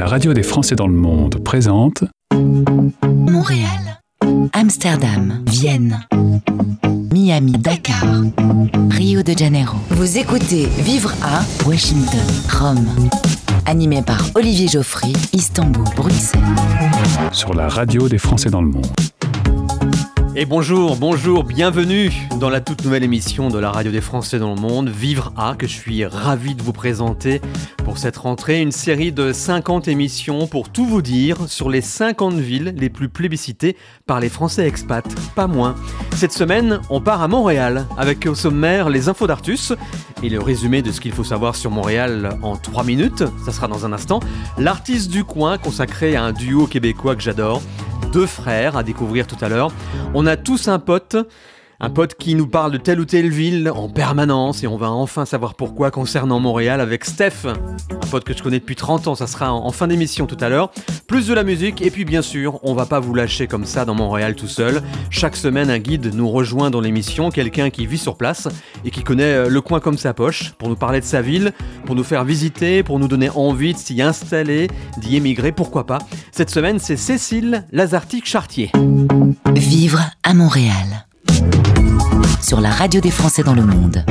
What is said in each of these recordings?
La radio des Français dans le monde présente Montréal, Amsterdam, Vienne, Miami, Dakar, Rio de Janeiro. Vous écoutez Vivre à Washington, Rome. Animé par Olivier Geoffrey, Istanbul, Bruxelles. sur la radio des Français dans le monde. Et bonjour, bonjour, bienvenue dans la toute nouvelle émission de la radio des Français dans le monde, Vivre A, que je suis ravi de vous présenter pour cette rentrée, une série de 50 émissions pour tout vous dire sur les 50 villes les plus plébiscitées par les Français expats, pas moins. Cette semaine, on part à Montréal avec au sommaire les infos d'Artus et le résumé de ce qu'il faut savoir sur Montréal en 3 minutes, ça sera dans un instant, l'artiste du coin consacré à un duo québécois que j'adore, deux frères à découvrir tout à l'heure. On a tous un pote, un pote qui nous parle de telle ou telle ville en permanence et on va enfin savoir pourquoi concernant Montréal avec Steph, un pote que je connais depuis 30 ans, ça sera en fin d'émission tout à l'heure. Plus de la musique et puis bien sûr, on va pas vous lâcher comme ça dans Montréal tout seul. Chaque semaine, un guide nous rejoint dans l'émission, quelqu'un qui vit sur place et qui connaît euh, le coin comme sa poche pour nous parler de sa ville, pour nous faire visiter, pour nous donner envie de s'y installer, d'y émigrer, pourquoi pas. Cette semaine, c'est Cécile Lazartique-Chartier. Vivre à Montréal. Sur la radio des Français dans le monde.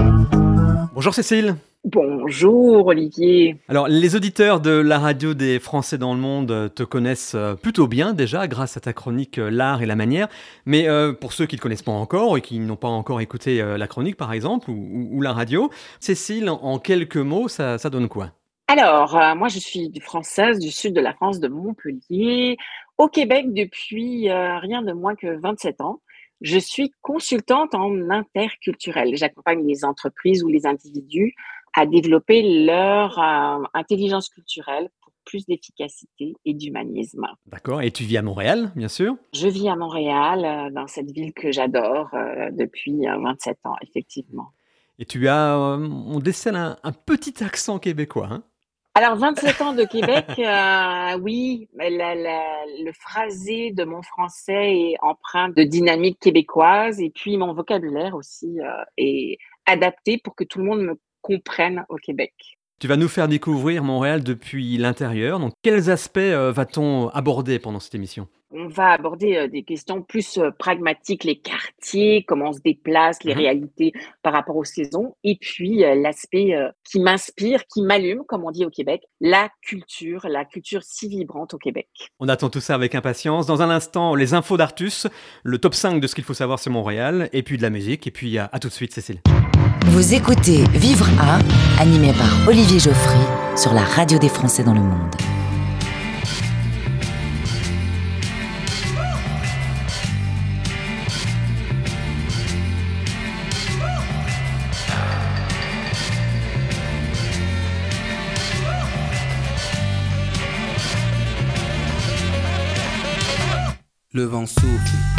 Bonjour Cécile. Bonjour Olivier. Alors, les auditeurs de la radio des Français dans le monde te connaissent euh, plutôt bien déjà grâce à ta chronique euh, L'art et la manière. Mais euh, pour ceux qui ne te connaissent pas encore et qui n'ont pas encore écouté euh, la chronique par exemple ou, ou- ou la radio, Cécile, en, en quelques mots, ça, ça donne quoi? Alors, euh, moi je suis française du sud de la France, de Montpellier, au Québec depuis euh, rien de moins que 27 ans. Je suis consultante en interculturel. J'accompagne les entreprises ou les individus à développer leur euh, intelligence culturelle pour plus d'efficacité et d'humanisme. D'accord Et tu vis à Montréal, bien sûr? Je vis à Montréal, euh, dans cette ville que j'adore euh, depuis euh, 27 ans, effectivement. Et tu as, on décèle un, un petit accent québécois. Hein? Alors, 27 ans de Québec, euh, oui, le phrasé de mon français est empreint de dynamique québécoise et puis mon vocabulaire aussi euh, est adapté pour que tout le monde me comprenne au Québec. Tu vas nous faire découvrir Montréal depuis l'intérieur. Donc, quels aspects euh, va-t-on aborder pendant cette émission? On va aborder euh, des questions plus euh, pragmatiques, les quartiers, comment on se déplace, les Mhm. réalités par rapport aux saisons, et puis l'aspect qui m'inspire, qui m'allume, comme on dit au Québec, la culture, la culture si vibrante au Québec. On attend tout ça avec impatience. Dans un instant, les infos d'Artus, le top 5 de ce qu'il faut savoir sur Montréal, et puis de la musique. Et puis, à, à tout de suite, Cécile. Vous écoutez Vivre à, animé par Olivier Geoffrey sur la radio des Français dans le monde. Le vent souffle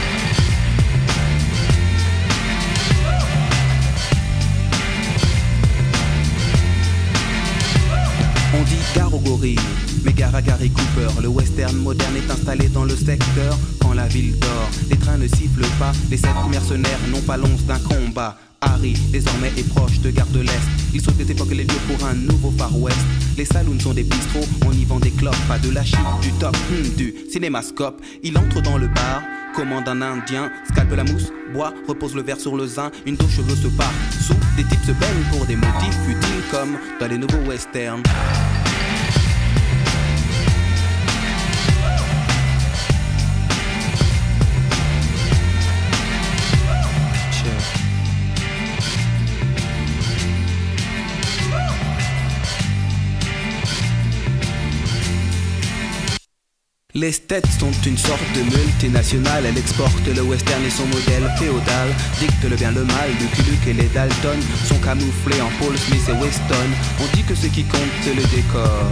On dit gare aux gorilles, mais gare à Gary Cooper. Le western moderne est installé dans le secteur quand la ville dort. Les trains ne sifflent pas, les sept mercenaires n'ont pas l'once d'un combat. Harry, désormais, est proche de Gare de l'Est. Il époques et les lieux pour un nouveau Far West. Les saloons sont des bistrots, on y vend des clopes, pas de la chip, du top, hmm, du cinémascope. Il entre dans le bar, commande un indien, scalpe la mousse, boit, repose le verre sur le zin, une dos cheveux se part. Sous, des types se baignent pour des motifs futiles comme dans les nouveaux westerns. Les States sont une sorte de multinationale, elle exporte le western et son modèle féodal, dicte le bien le mal, Lucky Luke et les Dalton sont camouflés en Paul Smith et Weston. On dit que ce qui compte c'est le décor.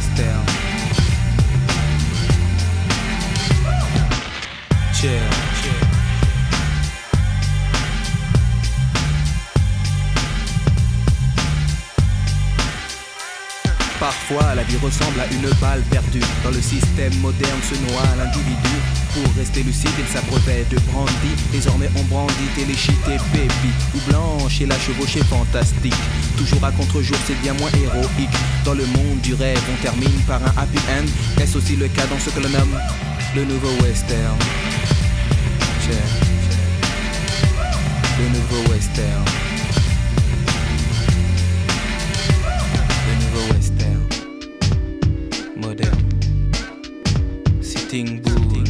La vie ressemble à une balle perdue. Dans le système moderne se noie l'individu. Pour rester lucide, il s'abreuvait de brandy. Désormais, on brandit téléchite et. Ou blanche et la chevauchée fantastique. Toujours à contre-jour, c'est bien moins héroïque. Dans le monde du rêve, on termine par un happy end. Est-ce aussi le cas dans ce que l'on nomme le nouveau western? Le nouveau western. Sitting Bull,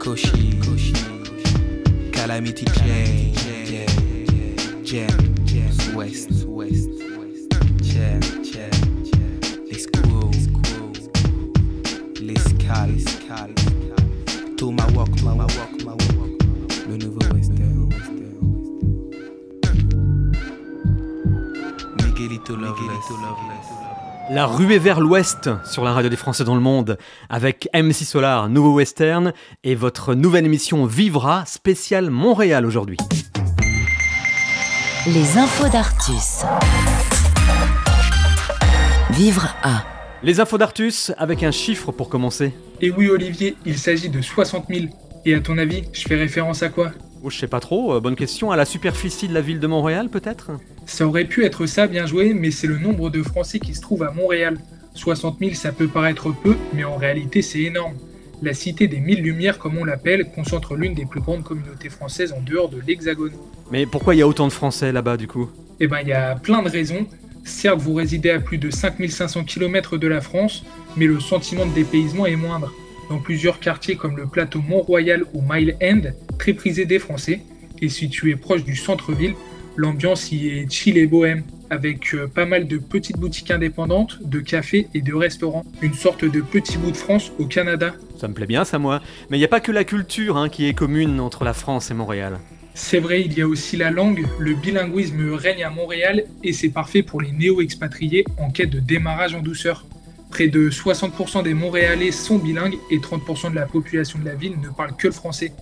Koshi, Calamity La ruée vers l'ouest sur la radio des Français dans le monde avec MC Solar, nouveau western et votre nouvelle émission Vivra spéciale Montréal aujourd'hui. Les infos d'Artus. Vivre à. Les infos d'Artus avec un chiffre pour commencer. Et oui Olivier, il s'agit de 60 000. Et à ton avis, je fais référence à quoi? Oh, je sais pas trop, euh, bonne question. À la superficie de la ville de Montréal, peut-être? Ça aurait pu être ça, bien joué, mais c'est le nombre de Français qui se trouvent à Montréal. 60 000, ça peut paraître peu, mais en réalité, c'est énorme. La cité des mille lumières, comme on l'appelle, concentre l'une des plus grandes communautés françaises en dehors de l'Hexagone. Mais pourquoi il y a autant de Français là-bas, du coup? Eh ben, il y a plein de raisons. Certes, vous résidez à plus de 5500 km de la France, mais le sentiment de dépaysement est moindre dans plusieurs quartiers comme le plateau Mont-Royal ou Mile End, très prisé des Français, et situé proche du centre-ville, l'ambiance y est chill et bohème, avec euh, pas mal de petites boutiques indépendantes, de cafés et de restaurants. Une sorte de petit bout de France au Canada. Ça me plaît bien ça moi, mais il n'y a pas que la culture hein, qui est commune entre la France et Montréal. C'est vrai, il y a aussi la langue, le bilinguisme règne à Montréal et c'est parfait pour les néo-expatriés en quête de démarrage en douceur. Près de 60% des Montréalais sont bilingues et 30% de la population de la ville ne parle que le français.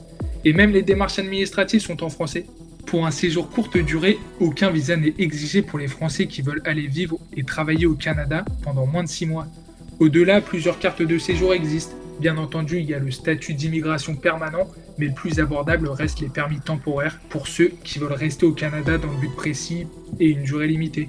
Et même les démarches administratives sont en français. Pour un séjour courte durée, aucun visa n'est exigé pour les Français qui veulent aller vivre et travailler au Canada pendant moins de 6 mois. Au-delà, plusieurs cartes de séjour existent. Bien entendu, il y a le statut d'immigration permanent, mais le plus abordable reste les permis temporaires pour ceux qui veulent rester au Canada dans le but précis et une durée limitée.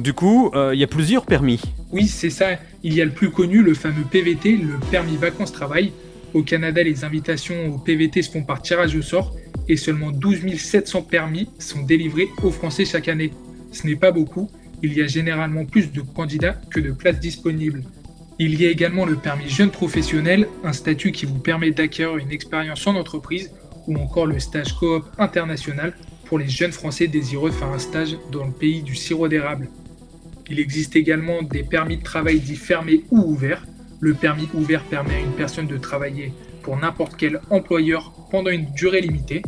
Du coup, euh, il y a plusieurs permis. Oui, c'est ça. Il y a le plus connu, le fameux PVT, le permis vacances-travail. Au Canada, les invitations au PVT se font par tirage au sort et seulement 12 700 permis sont délivrés aux Français chaque année. Ce n'est pas beaucoup, il y a généralement plus de candidats que de places disponibles. Il y a également le permis jeune professionnel, un statut qui vous permet d'acquérir une expérience en entreprise, ou encore le stage coop international pour les jeunes Français désireux de faire un stage dans le pays du sirop d'érable. Il existe également des permis de travail dits fermés ou ouverts. Le permis ouvert permet à une personne de travailler pour n'importe quel employeur pendant une durée limitée.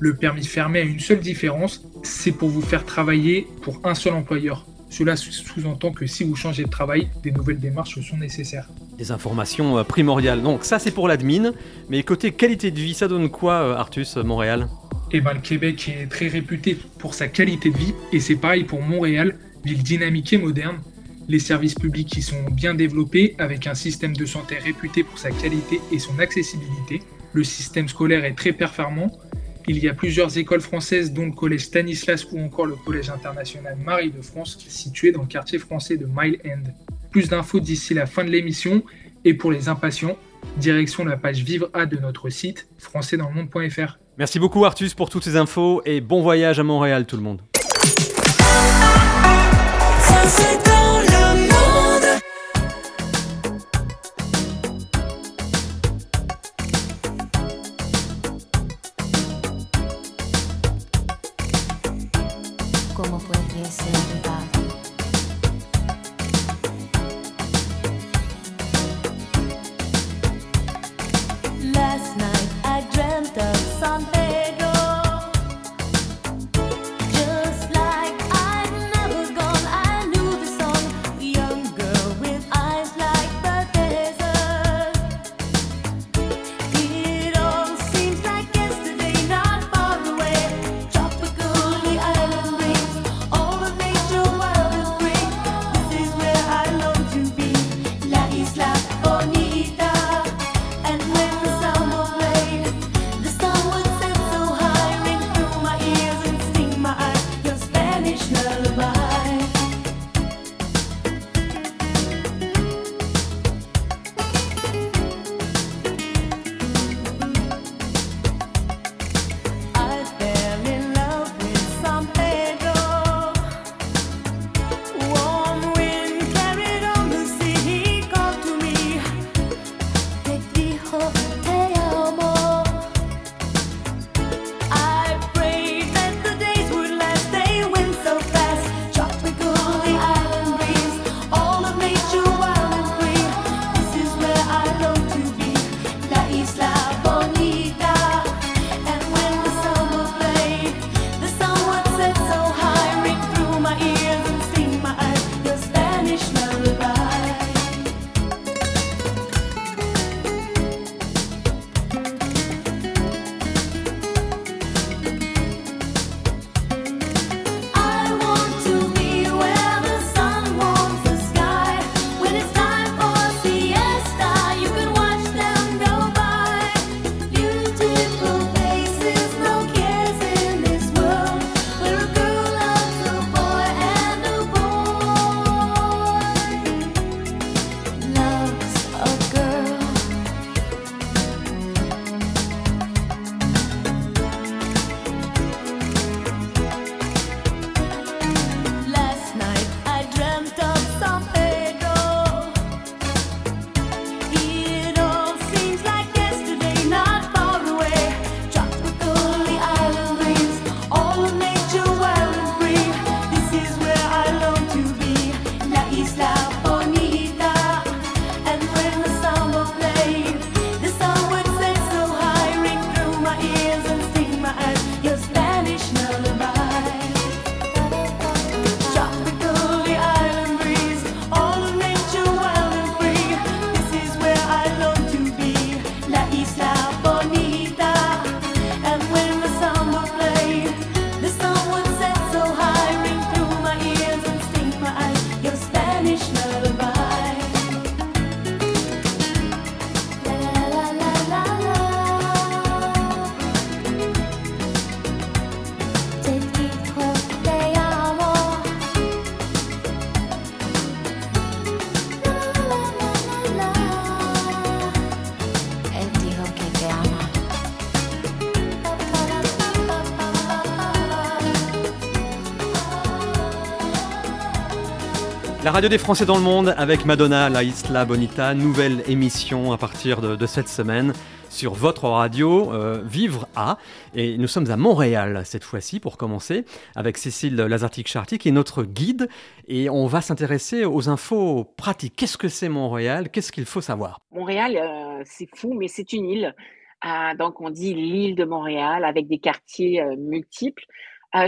Le permis fermé a une seule différence, c'est pour vous faire travailler pour un seul employeur. Cela sous-entend que si vous changez de travail, des nouvelles démarches sont nécessaires. Des informations euh, primordiales. Donc ça c'est pour l'admin, mais côté qualité de vie, ça donne quoi euh, Artus, Montréal? Eh ben, le Québec est très réputé pour sa qualité de vie et c'est pareil pour Montréal, ville dynamique et moderne. Les services publics y sont bien développés avec un système de santé réputé pour sa qualité et son accessibilité. Le système scolaire est très performant. Il y a plusieurs écoles françaises dont le collège Stanislas ou encore le collège international Marie de France situé dans le quartier français de Mile End. Plus d'infos d'ici la fin de l'émission et pour les impatients, direction la page Vivre A de notre site françaisdanslemonde.fr. Merci beaucoup Artus pour toutes ces infos et bon voyage à Montréal tout le monde. dancing radio des Français dans le monde avec Madonna, la Isla Bonita, nouvelle émission à partir de, cette semaine sur votre radio euh, Vivre à. Et nous sommes à Montréal cette fois-ci pour commencer avec Cécile Lazartique-Charty qui est notre guide et on va s'intéresser aux infos pratiques. Qu'est-ce que c'est Montréal? Qu'est-ce qu'il faut savoir? Montréal, euh, c'est fou, mais c'est une île. Euh, donc on dit l'île de Montréal avec des quartiers multiples.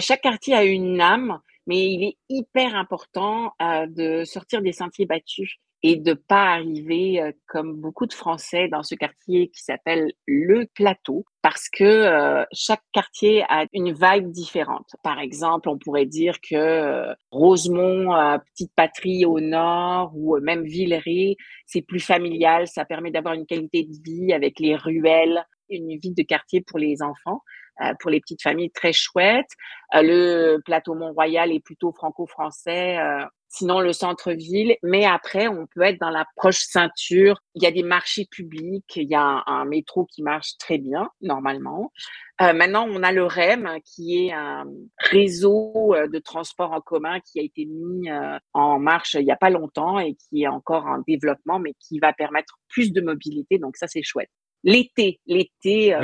chaque quartier a une âme mais il est hyper important euh, de sortir des sentiers battus et de pas arriver euh, comme beaucoup de Français dans ce quartier qui s'appelle le plateau parce que euh, chaque quartier a une vibe différente. Par exemple, on pourrait dire que Rosemont, petite patrie au nord ou même Villeray, c'est plus familial, ça permet d'avoir une qualité de vie avec les ruelles, une vie de quartier pour les enfants. Euh, pour les petites familles très chouette. Euh, le plateau Mont-Royal est plutôt franco-français. Euh, sinon, le centre-ville. Mais après, on peut être dans la proche ceinture. Il y a des marchés publics. Il y a un, métro qui marche très bien, normalement. maintenant, on a le REM, qui est un réseau de transport en commun qui a été mis en marche il n'y a pas longtemps et qui est encore en développement, mais qui va permettre plus de mobilité. Donc ça, c'est chouette. L'été, l'été,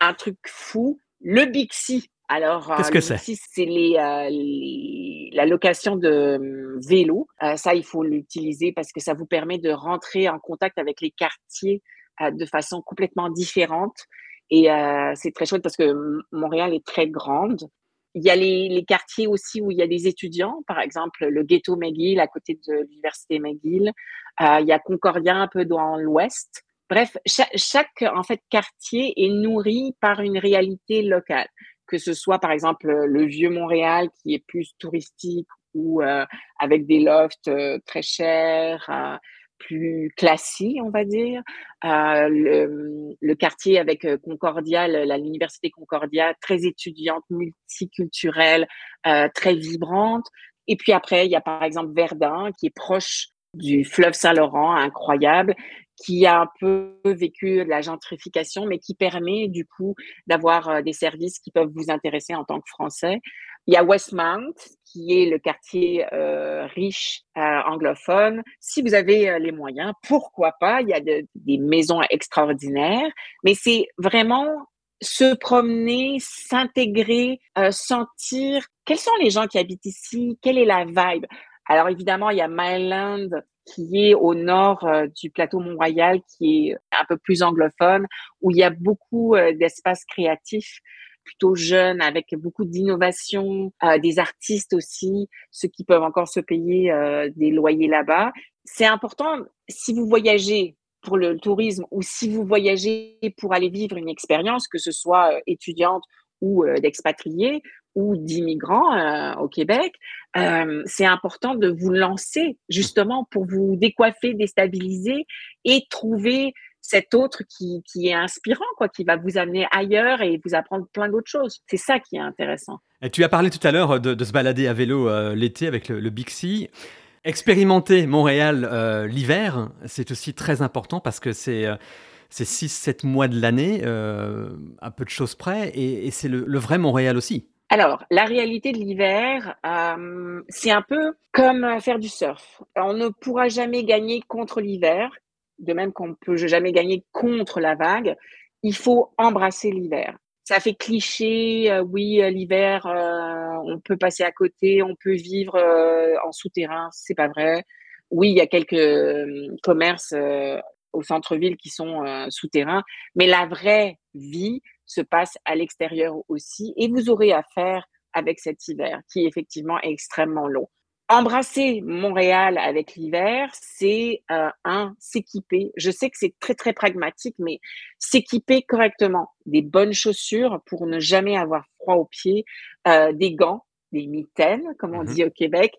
un truc fou, le Bixi. Alors, qu'est-ce que c'est? C'est les, euh, la location de hum, vélo. Euh, ça, il faut l'utiliser parce que ça vous permet de rentrer en contact avec les quartiers euh, de façon complètement différente. Et c'est très chouette parce que Montréal est très grande. Il y a les, les, quartiers aussi où il y a des étudiants, par exemple le ghetto McGill à côté de l'université McGill. il y a Concordia un peu dans l'ouest. Bref, chaque, en fait quartier est nourri par une réalité locale, que ce soit par exemple le vieux Montréal qui est plus touristique ou euh, avec des lofts euh, très chers, euh, plus classiques, on va dire. Le, le, quartier avec Concordia, l'université Concordia, très étudiante, multiculturelle, très vibrante. Et puis après, il y a par exemple Verdun qui est proche du fleuve Saint-Laurent, incroyable, qui a un peu vécu la gentrification, mais qui permet du coup d'avoir euh, des services qui peuvent vous intéresser en tant que Français. Il y a Westmount, qui est le quartier euh, riche euh, anglophone. Si vous avez les moyens, pourquoi pas? Il y a des maisons extraordinaires, mais c'est vraiment se promener, s'intégrer, sentir quels sont les gens qui habitent ici, quelle est la vibe? Alors évidemment, il y a Myland qui est au nord euh, du plateau Mont-Royal, qui est un peu plus anglophone, où il y a beaucoup euh, d'espaces créatifs plutôt jeunes, avec beaucoup d'innovation, euh, des artistes aussi, ceux qui peuvent encore se payer des loyers là-bas. C'est important, si vous voyagez pour le tourisme ou si vous voyagez pour aller vivre une expérience, que ce soit étudiante ou d'expatriés, ou d'immigrants euh, au Québec, euh, c'est important de vous lancer justement pour vous décoiffer, déstabiliser et trouver cet autre qui, est inspirant, quoi, qui va vous amener ailleurs et vous apprendre plein d'autres choses. C'est ça qui est intéressant. Tu as parlé tout à l'heure de, de, se balader à vélo euh, l'été avec le, Bixi. Expérimenter Montréal l'hiver, c'est aussi très important parce que c'est c'est 6-7 mois de l'année, à peu de choses près, et, c'est le, vrai Montréal aussi. Alors, la réalité de l'hiver, euh, c'est un peu comme faire du surf. On ne pourra jamais gagner contre l'hiver, de même qu'on ne peut jamais gagner contre la vague. Il faut embrasser l'hiver. Ça fait cliché, euh, oui, euh, l'hiver, on peut passer à côté, on peut vivre en souterrain, c'est pas vrai. Oui, il y a quelques commerces au centre-ville qui sont souterrains, mais la vraie vie, se passe à l'extérieur aussi. Et vous aurez affaire avec cet hiver qui est effectivement extrêmement long. Embrasser Montréal avec l'hiver, c'est euh, un s'équiper. Je sais que c'est très très pragmatique, mais s'équiper correctement, des bonnes chaussures pour ne jamais avoir froid aux pieds, euh, des gants, des mitaines, comme on mmh dit au Québec,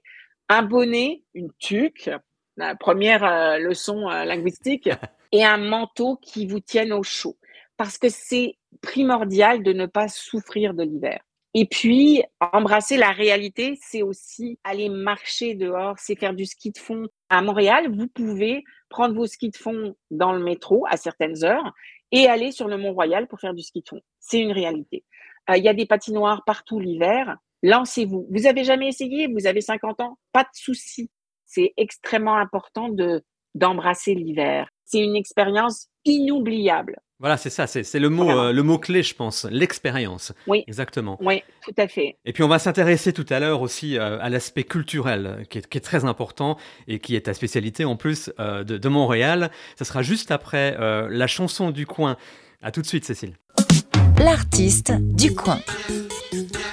un bonnet, une tuque, la première euh, leçon linguistique, et un manteau qui vous tienne au chaud parce que c'est primordial de ne pas souffrir de l'hiver. Et puis, embrasser la réalité, c'est aussi aller marcher dehors, c'est faire du ski de fond. À Montréal, vous pouvez prendre vos skis de fond dans le métro à certaines heures et aller sur le Mont-Royal pour faire du ski de fond. C'est une réalité. Euh, il y a des patinoires partout l'hiver. Lancez-vous. Vous avez jamais essayé, vous avez 50 ans, pas de souci. c'est extrêmement important de d'embrasser l'hiver. C'est une expérience inoubliable. Voilà, c'est ça, c'est le mot, euh, le mot clé, je pense, l'expérience. Oui. Exactement. Oui, tout à fait. Et puis on va s'intéresser tout à l'heure aussi euh, à l'aspect culturel, qui est, qui est, très important et qui est ta spécialité en plus euh, de, de, Montréal. Ce sera juste après la chanson du coin. À tout de suite, Cécile. L'artiste du coin.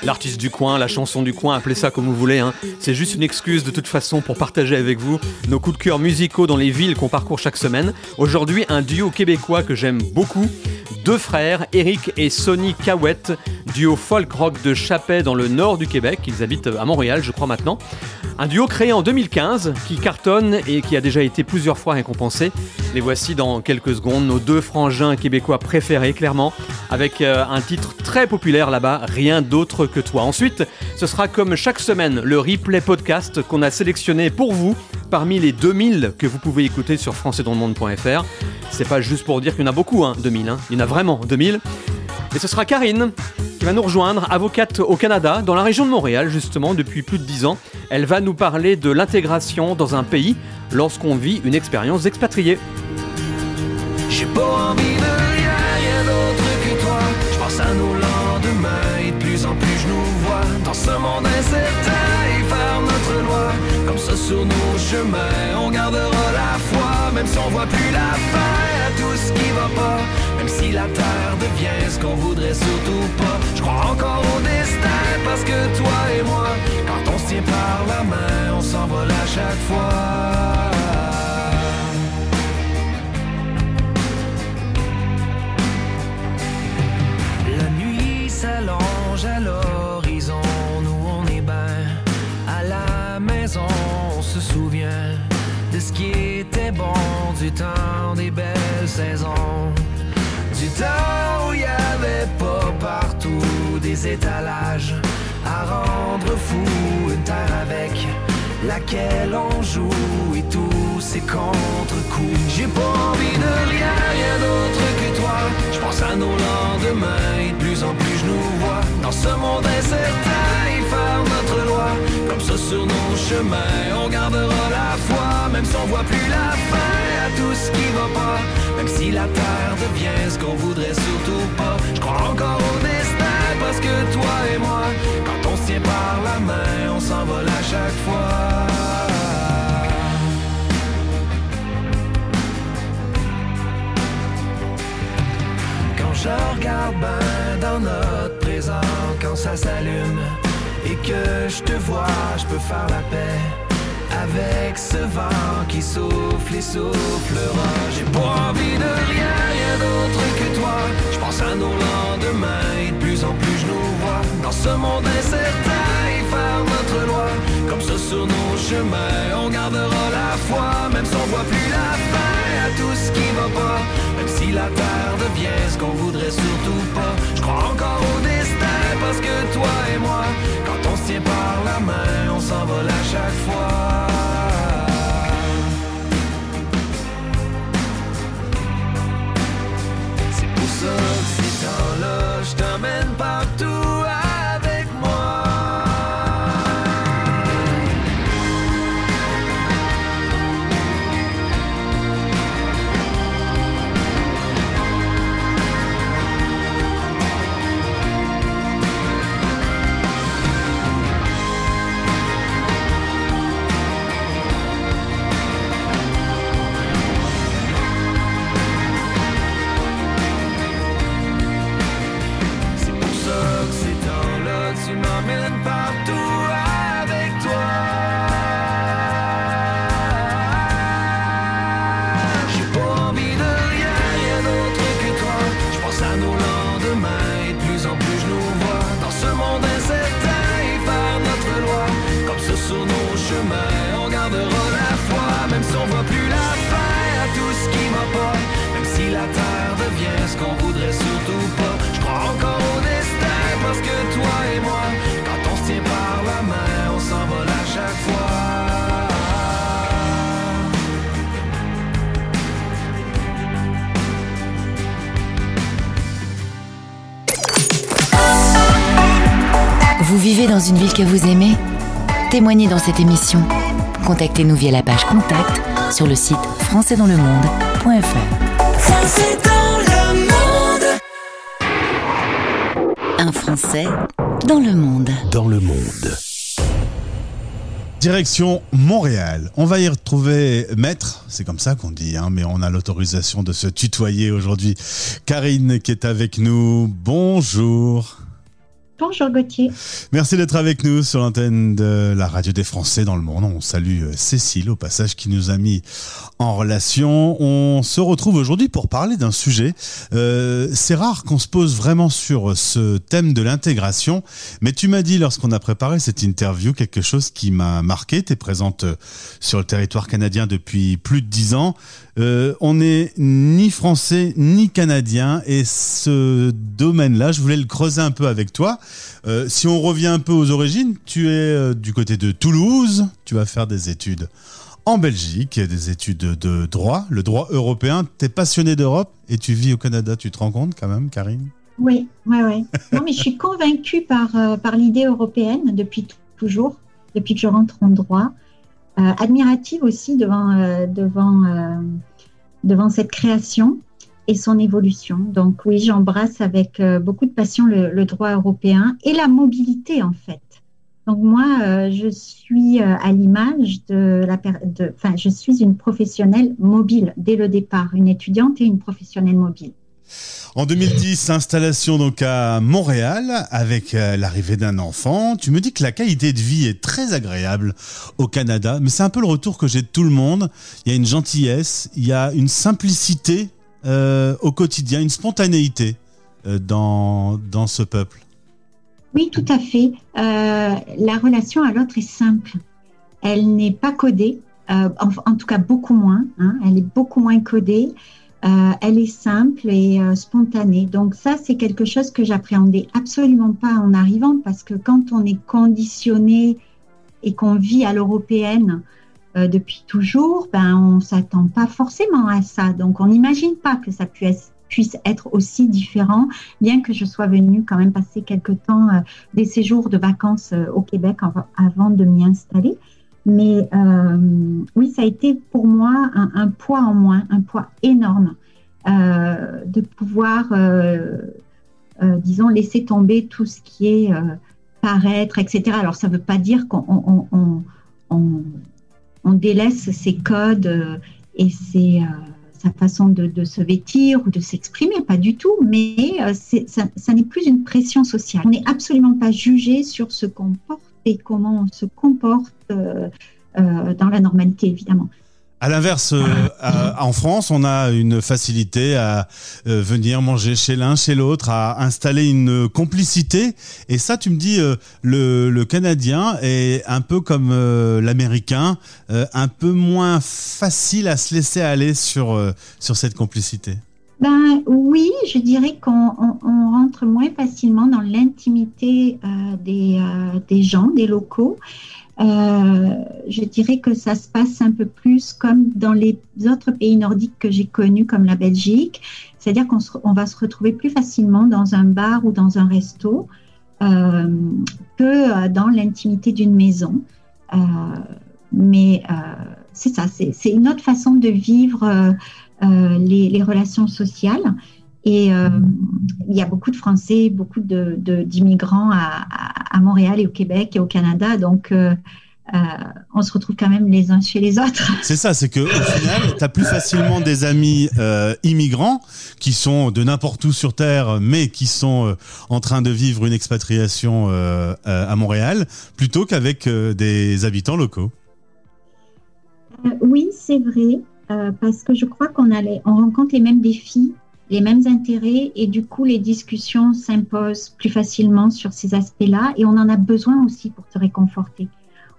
L'artiste du coin, la chanson du coin, appelez ça comme vous voulez. Hein. C'est juste une excuse de toute façon pour partager avec vous nos coups de cœur musicaux dans les villes qu'on parcourt chaque semaine. Aujourd'hui, un duo québécois que j'aime beaucoup. Deux frères, Eric et Sonny Cahouette, duo folk rock de Chapet dans le nord du Québec. Ils habitent à Montréal, je crois maintenant. Un duo créé en 2015 qui cartonne et qui a déjà été plusieurs fois récompensé. Les voici dans quelques secondes, nos deux frangins québécois préférés, clairement, avec euh, un titre très populaire là-bas, Rien d'autre que toi. Ensuite, ce sera comme chaque semaine le replay podcast qu'on a sélectionné pour vous parmi les 2000 que vous pouvez écouter sur françaisdanslemonde.fr. C'est pas juste pour dire qu'il y en a beaucoup, hein, 2000, hein. il y en a vraiment 2000. Et ce sera Karine qui va nous rejoindre, avocate au Canada, dans la région de Montréal justement depuis plus de 10 ans. Elle va nous parler de l'intégration dans un pays lorsqu'on vit une expérience expatriée. J'ai envie de rien, rien d'autre que toi. Je pense à nos lendemains et de plus en plus dans ce monde incertain et faire notre loi. Comme ça sur nos chemins, on gardera la foi, même si on voit plus la fin à tout ce qui va pas. Même si la terre devient ce qu'on voudrait surtout pas. Je crois encore au destin parce que toi et moi, quand on se tient par la main, on s'envole à chaque fois. La nuit s'allonge à bon du temps des belles saisons. Du temps où il y avait pas partout des étalages à rendre fou, une terre avec laquelle on joue et tous ces contre-coups. J'ai pas envie de rien, rien d'autre que toi. Je pense à nos lendemains et de plus en dans ce monde incertain et faire notre loi. Comme ça sur nos chemins, on gardera la foi, même si on voit plus la fin à tout ce qui va pas. Même si la terre devient ce qu'on voudrait surtout pas. Je crois encore au destin parce que toi et moi, quand on se tient par la main, on s'envole à chaque fois. Je regarde ben dans notre quand ça s'allume et que je te vois, je peux faire la paix avec ce vent qui souffle et soufflera. J'ai pas envie de rien, rien d'autre que toi. Je pense à nos lendemains et de plus en plus je nous vois dans ce monde incertain et faire notre loi. Comme ça sur nos chemins, on gardera la foi, même si on voit plus la fin à tout ce qui va pas. Même si la terre devient ce qu'on voudrait surtout dans une ville que vous aimez Témoignez dans cette émission. Contactez-nous via la page contact sur le site françaisdanslemonde.fr. Français dans le monde. Un Français dans le monde. Dans le monde. Direction Montréal. On va y retrouver Maître, c'est comme ça qu'on dit, hein, mais on a l'autorisation de se tutoyer aujourd'hui. Karine qui est avec nous. Bonjour. Bonjour Gauthier. Merci d'être avec nous sur l'antenne de la radio des Français dans le monde. On salue euh, Cécile au passage qui nous a mis en relation. On se retrouve aujourd'hui pour parler d'un sujet. Euh, c'est rare qu'on se pose vraiment sur ce thème de l'intégration, mais tu m'as dit lorsqu'on a préparé cette interview quelque chose qui m'a marqué. Tu es présente sur le territoire canadien depuis plus de dix ans. Euh, on n'est ni français ni canadien et ce domaine-là, je voulais le creuser un peu avec toi. Euh, si on revient un peu aux origines, tu es euh, du côté de Toulouse, tu vas faire des études en Belgique, des études de droit, le droit européen. Tu es passionné d'Europe et tu vis au Canada, tu te rends compte quand même, Karine? Oui, oui, oui. Non, mais je suis convaincue par, par l'idée européenne depuis toujours, depuis que je rentre en droit. Euh, admirative aussi devant, euh, devant, euh, devant cette création et son évolution. Donc oui, j'embrasse avec beaucoup de passion le, le droit européen et la mobilité en fait. Donc moi, euh, je suis euh, à l'image de la, enfin, je suis une professionnelle mobile dès le départ, une étudiante et une professionnelle mobile. En 2010, installation donc à Montréal avec euh, l'arrivée d'un enfant. Tu me dis que la qualité de vie est très agréable au Canada, mais c'est un peu le retour que j'ai de tout le monde. Il y a une gentillesse, il y a une simplicité euh, au quotidien, une spontanéité euh, dans, dans ce peuple. Oui, tout à fait. La relation à l'autre est simple. Elle n'est pas codée, en, en tout cas beaucoup moins. hein. elle est beaucoup moins codée. Euh, elle est simple et euh, spontanée. Donc ça, c'est quelque chose que j'appréhendais absolument pas en arrivant parce que quand on est conditionné et qu'on vit à l'européenne euh, depuis toujours, ben on s'attend pas forcément à ça. Donc on n'imagine pas que ça puisse puisse être aussi différent, bien que je sois venue quand même passer quelques temps des séjours de vacances au Québec av- avant de m'y installer. Mais euh, oui, ça a été pour moi un, poids en moins, un poids énorme euh, de pouvoir, euh, disons, laisser tomber tout ce qui est paraître, etc. Alors, ça ne veut pas dire qu'on on, on, on, on délaisse ses codes et sa façon de, se vêtir ou de s'exprimer, pas du tout, mais ça n'est plus une pression sociale. On n'est absolument pas jugé sur ce qu'on porte et comment on se comporte euh, euh, dans la normalité, évidemment. À l'inverse, euh, en France, on a une facilité à euh, venir manger chez l'un, chez l'autre, à installer une complicité. Et ça, tu me dis, euh, le, le Canadien est un peu comme l'Américain, un peu moins facile à se laisser aller sur, sur cette complicité. Ben oui, je dirais qu'on on- on rentre moins facilement dans l'intimité euh, des, euh, des gens, des locaux. Euh, je dirais que ça se passe un peu plus comme dans les autres pays nordiques que j'ai connus, comme la Belgique. C'est-à-dire qu'on va se retrouver plus facilement dans un bar ou dans un resto que dans l'intimité d'une maison. Mais c'est ça, c'est une autre façon de vivre les, les relations sociales. Et euh, il y a beaucoup de Français, beaucoup de- de- d'immigrants à, Montréal et au Québec et au Canada. Donc, euh, euh, on se retrouve quand même les uns chez les autres. C'est ça, c'est que au final, tu as plus facilement des amis euh, immigrants qui sont de n'importe où sur Terre, mais qui sont euh, en train de vivre une expatriation euh, euh, à Montréal, plutôt qu'avec euh, des habitants locaux. Euh, oui, c'est vrai, euh, parce que je crois qu'on on rencontre les mêmes défis, les mêmes intérêts, et du coup, les discussions s'imposent plus facilement sur ces aspects-là, et on en a besoin aussi pour se réconforter.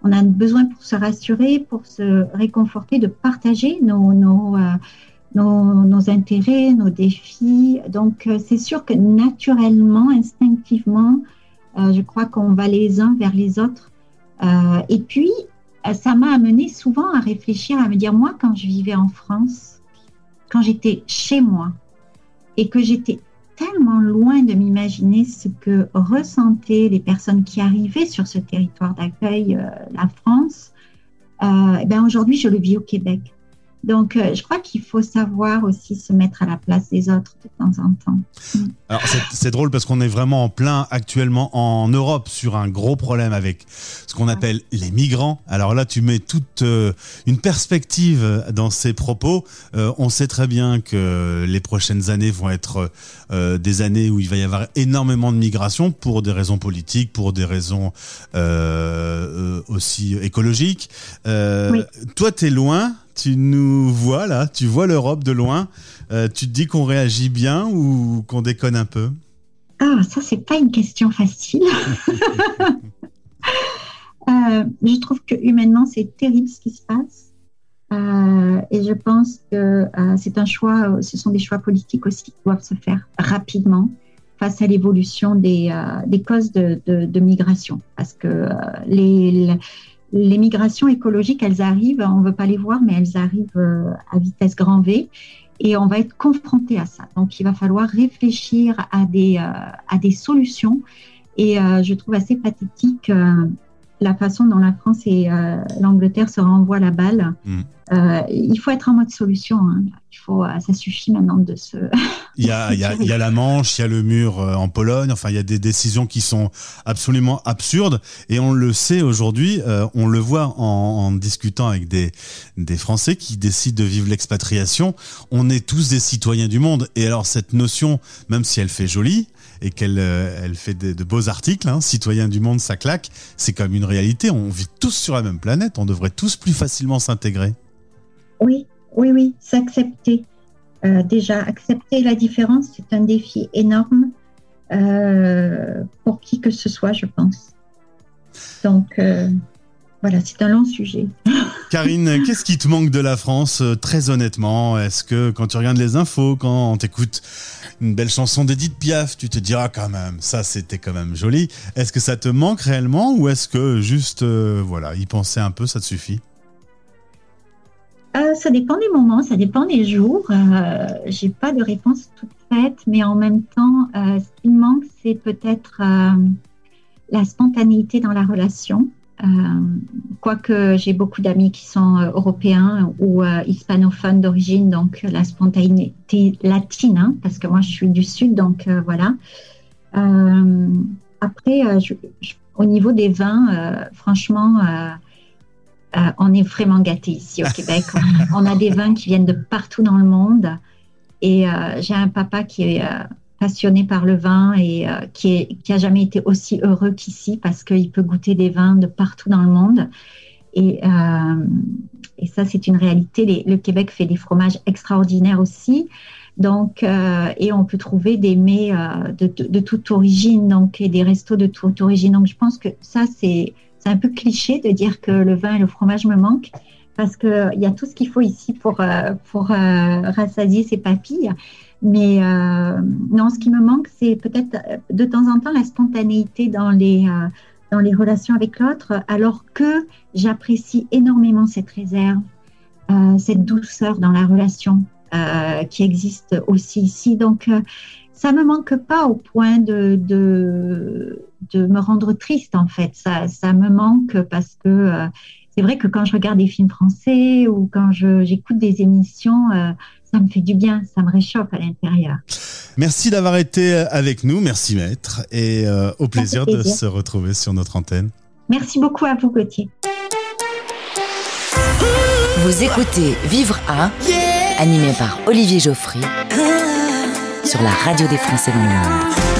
On a besoin pour se rassurer, pour se réconforter, de partager nos, nos, euh, nos, intérêts, nos défis. Donc, euh, c'est sûr que naturellement, instinctivement, je crois qu'on va les uns vers les autres. Et puis, ça m'a amené souvent à réfléchir, à me dire, moi, quand je vivais en France, quand j'étais chez moi et que j'étais tellement loin de m'imaginer ce que ressentaient les personnes qui arrivaient sur ce territoire d'accueil, euh, la France, euh, eh ben aujourd'hui, je le vis au Québec. Donc, euh, je crois qu'il faut savoir aussi se mettre à la place des autres de temps en temps. Alors c'est drôle parce qu'on est vraiment en plein actuellement en Europe sur un gros problème avec ce qu'on appelle les migrants. Alors là, tu mets toute euh, une perspective dans ces propos. Euh, on sait très bien que les prochaines années vont être des années où il va y avoir énormément de migration pour des raisons politiques, pour des raisons aussi écologiques. Oui. Toi, tu es loin tu nous vois là, tu vois l'Europe de loin. Euh, tu te dis qu'on réagit bien ou qu'on déconne un peu? Ah, ça, c'est pas une question facile. Euh, je trouve que humainement, c'est terrible ce qui se passe. Euh, et je pense que c'est un choix, ce sont des choix politiques aussi qui doivent se faire rapidement face à l'évolution des, des causes de, de, de, migration. Parce que les, les migrations écologiques, elles arrivent, on ne veut pas les voir, mais elles arrivent euh, à vitesse grand V et on va être confronté à ça. Donc, il va falloir réfléchir à des, à des solutions. Et je trouve assez pathétique la façon dont la France et euh, l'Angleterre se renvoient la balle. Mm. Euh, il faut être en mode solution. Hein. Il faut, ça suffit maintenant de se. Il y, a, il, y a, il y a la Manche, il y a le mur euh, en Pologne. Enfin, il y a des décisions qui sont absolument absurdes. Et on le sait aujourd'hui, euh, on le voit en, en, discutant avec des, des Français qui décident de vivre l'expatriation. On est tous des citoyens du monde. Et alors, cette notion, même si elle fait jolie, et qu'elle euh, elle fait de, de beaux articles, hein, citoyens du monde, ça claque, c'est comme une réalité. On vit tous sur la même planète, on devrait tous plus facilement s'intégrer. Oui, oui, oui, s'accepter. Euh, déjà, accepter la différence, c'est un défi énorme euh, pour qui que ce soit, je pense. Donc, euh, voilà, c'est un long sujet. Karine, qu'est-ce qui te manque de la France, très honnêtement? Est-ce que quand tu regardes les infos, quand on t'écoute une belle chanson d'Edith Piaf, tu te diras quand même, ça c'était quand même joli. Est-ce que ça te manque réellement ou est-ce que juste, euh, voilà, y penser un peu, ça te suffit? Euh, ça dépend des moments, ça dépend des jours. Euh, J'ai pas de réponse toute faite, mais en même temps, ce qui me manque, c'est peut-être la spontanéité dans la relation. Euh, quoique j'ai beaucoup d'amis qui sont européens ou hispanophones d'origine, donc la spontanéité latine, hein, parce que moi je suis du sud, donc voilà. après, je, je, au niveau des vins, franchement, euh, on est vraiment gâté ici au Québec. on a des vins qui viennent de partout dans le monde. Et euh, j'ai un papa qui est euh, passionné par le vin et euh, qui, est, a jamais été aussi heureux qu'ici parce qu'il peut goûter des vins de partout dans le monde. Et, euh, ça, c'est une réalité. Le Québec fait des fromages extraordinaires aussi. Donc, euh, et on peut trouver des mets de, toute origine, donc, et des restos de toute origine. Donc, je pense que ça, c'est un peu cliché de dire que le vin et le fromage me manquent parce qu'il y a tout ce qu'il faut ici pour, pour rassasier ses papilles. Mais euh, non, ce qui me manque, c'est peut-être de temps en temps la spontanéité dans les, euh, dans les relations avec l'autre, alors que j'apprécie énormément cette réserve, euh, cette douceur dans la relation euh, qui existe aussi ici. Donc, ça me manque pas au point de, de, me rendre triste en fait. Ça, ça me manque parce que euh, c'est vrai que quand je regarde des films français ou quand j'écoute des émissions, euh, ça me fait du bien, ça me réchauffe à l'intérieur. Merci d'avoir été avec nous, merci maître, et euh, au plaisir, plaisir, de se retrouver sur notre antenne. Merci beaucoup à vous Gauthier. Vous écoutez Vivre à, animé par Olivier Geoffry sur la radio des Français dans le monde.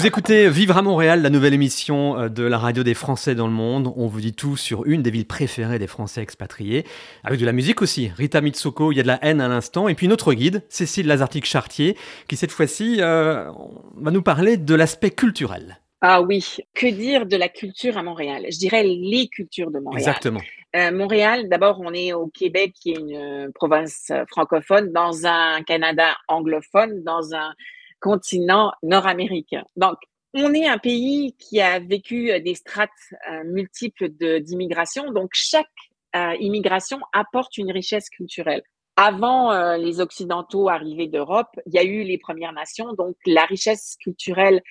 Vous écoutez Vivre à Montréal, la nouvelle émission euh, de la radio des Français dans le monde. On vous dit tout sur une des villes préférées des Français expatriés, avec de la musique aussi. Rita Mitsoko, il y a de la haine à l'instant, et puis notre guide, Cécile Lazartique-Chartier, qui cette fois-ci euh, va nous parler de l'aspect culturel. Ah oui, que dire de la culture à Montréal? Je dirais les cultures de Montréal. Exactement. Euh, Montréal, d'abord, on est au Québec, qui est une province francophone, dans un Canada anglophone, dans un continent nord-américain. Donc, on est un pays qui a vécu euh, des strates euh, multiples d'immigration. Donc, chaque euh, immigration apporte une richesse culturelle. Avant les Occidentaux arrivés d'Europe, il y a eu les Premières Nations. Donc, la richesse culturelle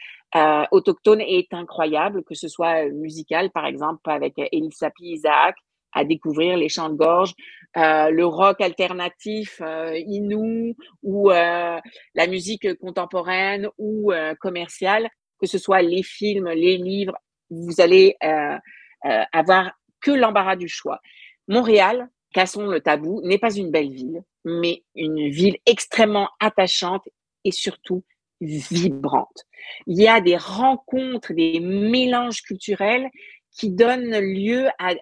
autochtone est incroyable, que ce soit musicale, par exemple, avec Elisapi Isaac, à découvrir les chants de gorge, euh, le rock alternatif euh, inou ou euh, la musique contemporaine ou euh, commerciale, que ce soit les films, les livres, vous allez euh, euh, avoir que l'embarras du choix. Montréal, cassons le tabou, n'est pas une belle ville, mais une ville extrêmement attachante et surtout vibrante. Il y a des rencontres, des mélanges culturels qui donnent lieu à,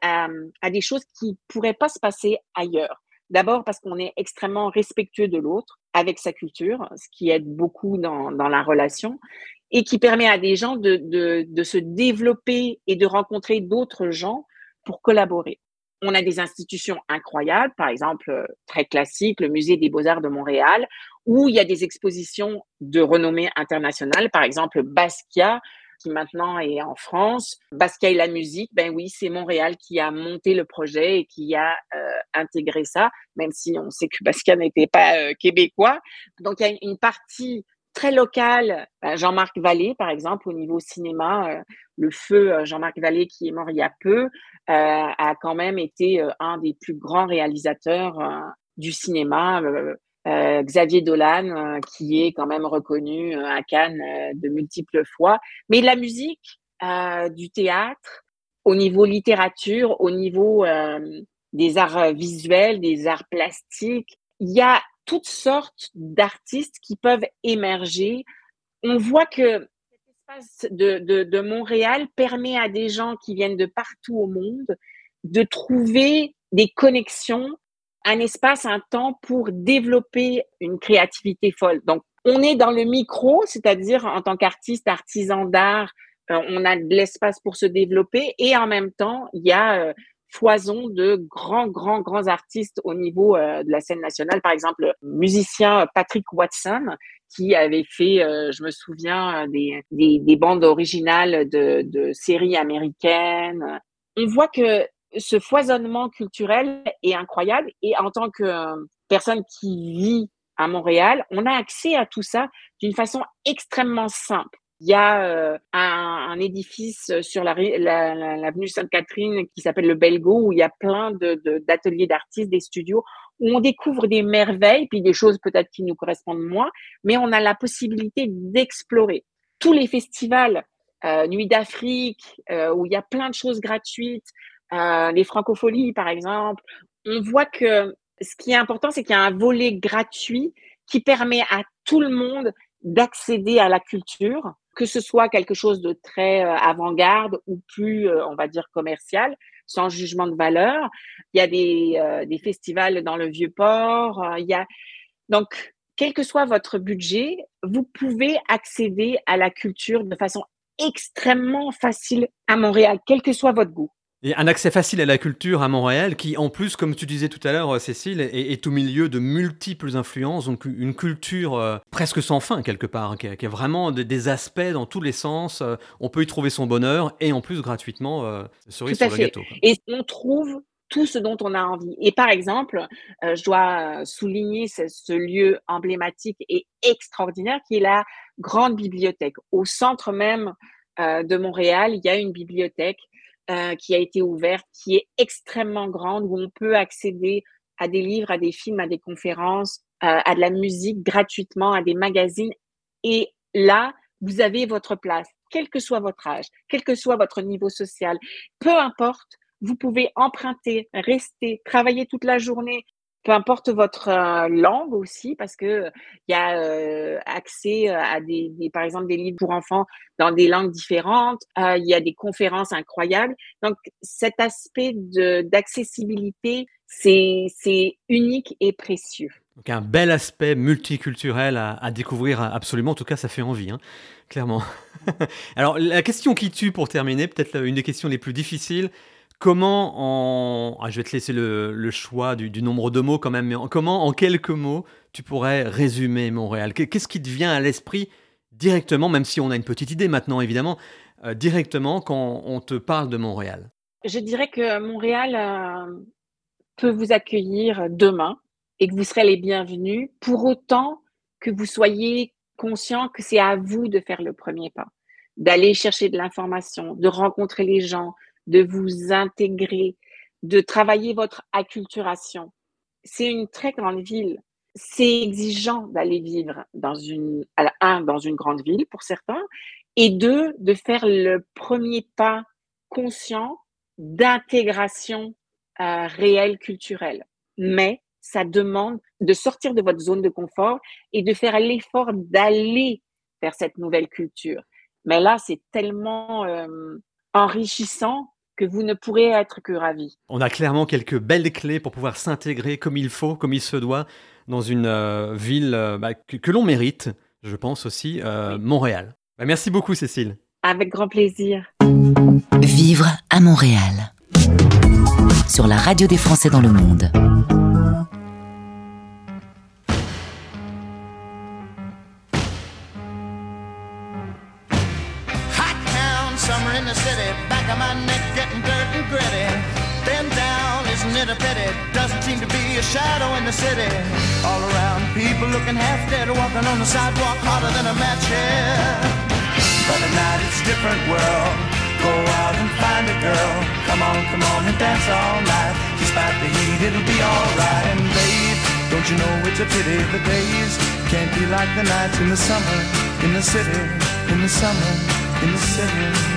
à, des choses qui pourraient pas se passer ailleurs. D'abord parce qu'on est extrêmement respectueux de l'autre avec sa culture, ce qui aide beaucoup dans, dans la relation et qui permet à des gens de, de, de se développer et de rencontrer d'autres gens pour collaborer. On a des institutions incroyables, par exemple, euh, très classique, le Musée des Beaux-Arts de Montréal, où il y a des expositions de renommée internationale, par exemple Basquiat, qui maintenant est en France. Basquiat et la musique, ben oui, c'est Montréal qui a monté le projet et qui a euh, intégré ça, même si on sait que Basquiat n'était pas euh, québécois. Donc, il y a une partie très locale. Ben, Jean-Marc Vallée, par exemple, au niveau cinéma, euh, le feu euh, Jean-Marc Vallée, qui est mort il y a peu, euh, a quand même été euh, un des plus grands réalisateurs euh, du cinéma. Euh, Xavier Dolan, euh, qui est quand même reconnu euh, à Cannes de multiples fois. Mais la musique, du théâtre, au niveau littérature, au niveau des arts visuels, des arts plastiques, il y a toutes sortes d'artistes qui peuvent émerger. On voit que cet espace de, de, de Montréal permet à des gens qui viennent de partout au monde de trouver des connexions un espace, un temps pour développer une créativité folle. Donc, on est dans le micro, c'est-à-dire en tant qu'artiste, artisan d'art, euh, on a de l'espace pour se développer et en même temps, il y a euh, foison de grands, grands, grands artistes au niveau euh, de la scène nationale. Par exemple, le musicien Patrick Watson, qui avait fait, euh, je me souviens, euh, des, des, des bandes originales de, de séries américaines. On voit que ce foisonnement culturel est incroyable et en tant que personne qui vit à Montréal, on a accès à tout ça d'une façon extrêmement simple. Il y a euh, un, édifice sur l'avenue la, la, Sainte-Catherine qui s'appelle le Belgo, où il y a plein d'ateliers de, d'artistes, des studios, où on découvre des merveilles, puis des choses peut-être qui nous correspondent moins, mais on a la possibilité d'explorer. Tous les festivals, euh, Nuit d'Afrique, euh, où il y a plein de choses gratuites, euh, les francopholies par exemple, on voit que ce qui est important, c'est qu'il y a un volet gratuit qui permet à tout le monde d'accéder à la culture, que ce soit quelque chose de très euh, avant-garde ou plus, euh, on va dire, commercial, sans jugement de valeur. Il y a des, euh, des festivals dans le Vieux-Port. il y a... Donc, quel que soit votre budget, vous pouvez accéder à la culture de façon extrêmement facile à Montréal, quel que soit votre goût. Et un accès facile à la culture à Montréal, qui en plus, comme tu disais tout à l'heure, euh, Cécile, est, au milieu de multiples influences, donc une culture euh, presque sans fin quelque part, qui, a, vraiment des, aspects dans tous les sens. Euh, on peut y trouver son bonheur et en plus gratuitement, cerise sur le gâteau. Et on trouve tout ce dont on a envie. Et par exemple, je dois souligner ce, ce, lieu emblématique et extraordinaire qui est la grande bibliothèque. Au centre même de Montréal, il y a une bibliothèque euh, qui a été ouverte, qui est extrêmement grande, où on peut accéder à des livres, à des films, à des conférences, euh, à de la musique gratuitement, à des magazines. Et là, vous avez votre place, quel que soit votre âge, quel que soit votre niveau social, peu importe, vous pouvez emprunter, rester, travailler toute la journée, peu importe votre euh, langue aussi, parce que il y a euh, accès euh, à des, par exemple, des livres pour enfants dans des langues différentes. il y a des conférences incroyables. Donc, cet aspect d'accessibilité, c'est unique et précieux. Donc un bel aspect multiculturel à, découvrir absolument. En tout cas, ça fait envie, hein, clairement. Alors, la question qui tue pour terminer, peut-être une des questions les plus difficiles. Comment en... Ah, je vais te laisser le, choix du, nombre de mots quand même, mais comment en quelques mots tu pourrais résumer Montréal? Qu'est-ce qui te vient à l'esprit directement, même si on a une petite idée maintenant évidemment, euh, directement quand on te parle de Montréal? Je dirais que Montréal euh, peut vous accueillir demain et que vous serez les bienvenus, pour autant que vous soyez conscient que c'est à vous de faire le premier pas, d'aller chercher de l'information, de rencontrer les gens, de vous intégrer, de travailler votre acculturation. C'est une très grande ville. C'est exigeant d'aller vivre dans une, un, dans une grande ville pour certains, et deux, de faire le premier pas conscient d'intégration euh, réelle culturelle. Mais ça demande de sortir de votre zone de confort et de faire l'effort d'aller vers cette nouvelle culture. Mais là, c'est tellement euh, enrichissant que vous ne pourrez être que ravi. On a clairement quelques belles clés pour pouvoir s'intégrer comme il faut, comme il se doit, dans une euh, ville euh, bah, que, l'on mérite, je pense aussi, euh, Montréal. Bah, merci beaucoup, Cécile. Avec grand plaisir. Vivre à Montréal. Sur la radio des Français dans le monde. City. All around, people looking half dead, walking on the sidewalk harder than a match here. But at night it's a different world. Go out and find a girl. Come on, come on and dance all night. Despite the heat, it'll be alright. And babe, don't you know it's a pity the days can't be like the nights in the summer, in the city, in the summer, in the city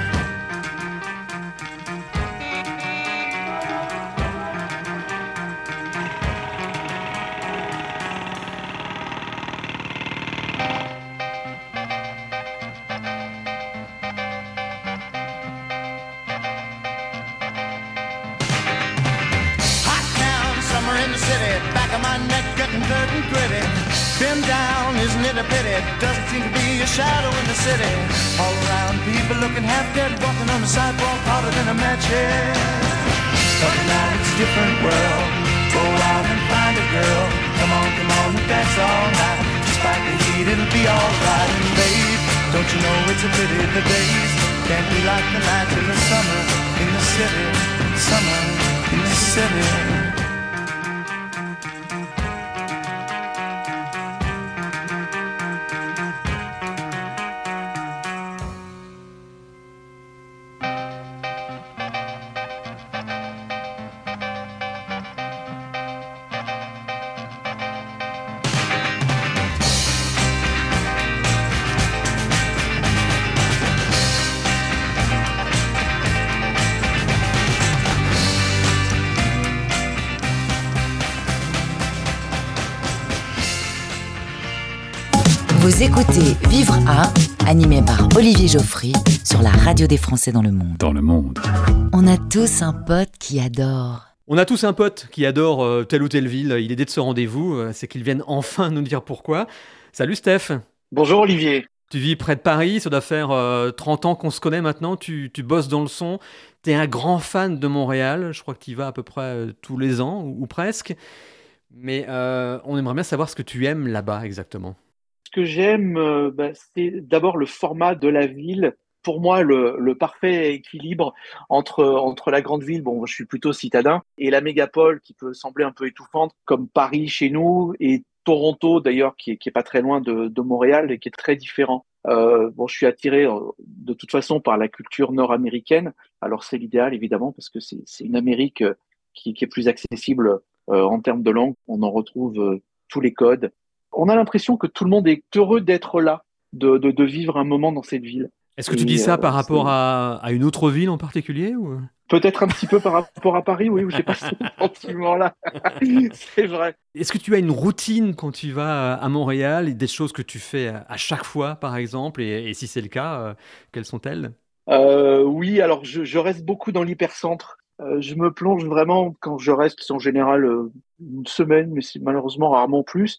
Different world. Go out and find a girl. Come on, come on, and dance all night. Despite the heat, it'll be alright. And babe, don't you know it's a pity the days can't be like the nights in the summer in the city. Summer in the city. Écoutez Vivre à, animé par Olivier Geoffry sur la radio des Français dans le monde. Dans le monde. On a tous un pote qui adore. On a tous un pote qui adore euh, telle ou telle ville. Il est dès de ce rendez-vous. euh, C'est qu'il vienne enfin nous dire pourquoi. Salut Steph. Bonjour Olivier. Tu vis près de Paris. Ça doit faire euh, 30 ans qu'on se connaît maintenant. Tu, tu bosses dans le son. Tu es un grand fan de Montréal. Je crois que tu y vas à peu près euh, tous les ans ou, ou presque. Mais euh, on aimerait bien savoir ce que tu aimes là-bas exactement. Ce que j'aime, euh, bah, c'est d'abord le format de la ville. Pour moi, le, parfait équilibre entre, entre la grande ville, bon, je suis plutôt citadin, et la mégapole qui peut sembler un peu étouffante, comme Paris chez nous, et Toronto d'ailleurs, qui est, qui est pas très loin de, Montréal et qui est très différent. Euh, bon, je suis attiré euh, de toute façon par la culture nord-américaine. Alors c'est l'idéal évidemment parce que c'est c'est une Amérique qui, qui est plus accessible en termes de langue. On en retrouve tous les codes. On a l'impression que tout le monde est heureux d'être là, de, de, de vivre un moment dans cette ville. Est-ce que tu Et, dis ça euh, par rapport à, à une autre ville en particulier ou... Peut-être un petit peu par rapport à Paris, oui, où j'ai pas ce sentiment-là. c'est vrai. Est-ce que tu as une routine quand tu vas à Montréal, et des choses que tu fais à à chaque fois, par exemple, et, et si c'est le cas, euh, quelles sont-elles? Euh, oui, alors je, je reste beaucoup dans l'hypercentre. Euh, je me plonge vraiment quand je reste, c'est en général euh, une semaine, mais c'est malheureusement rarement plus.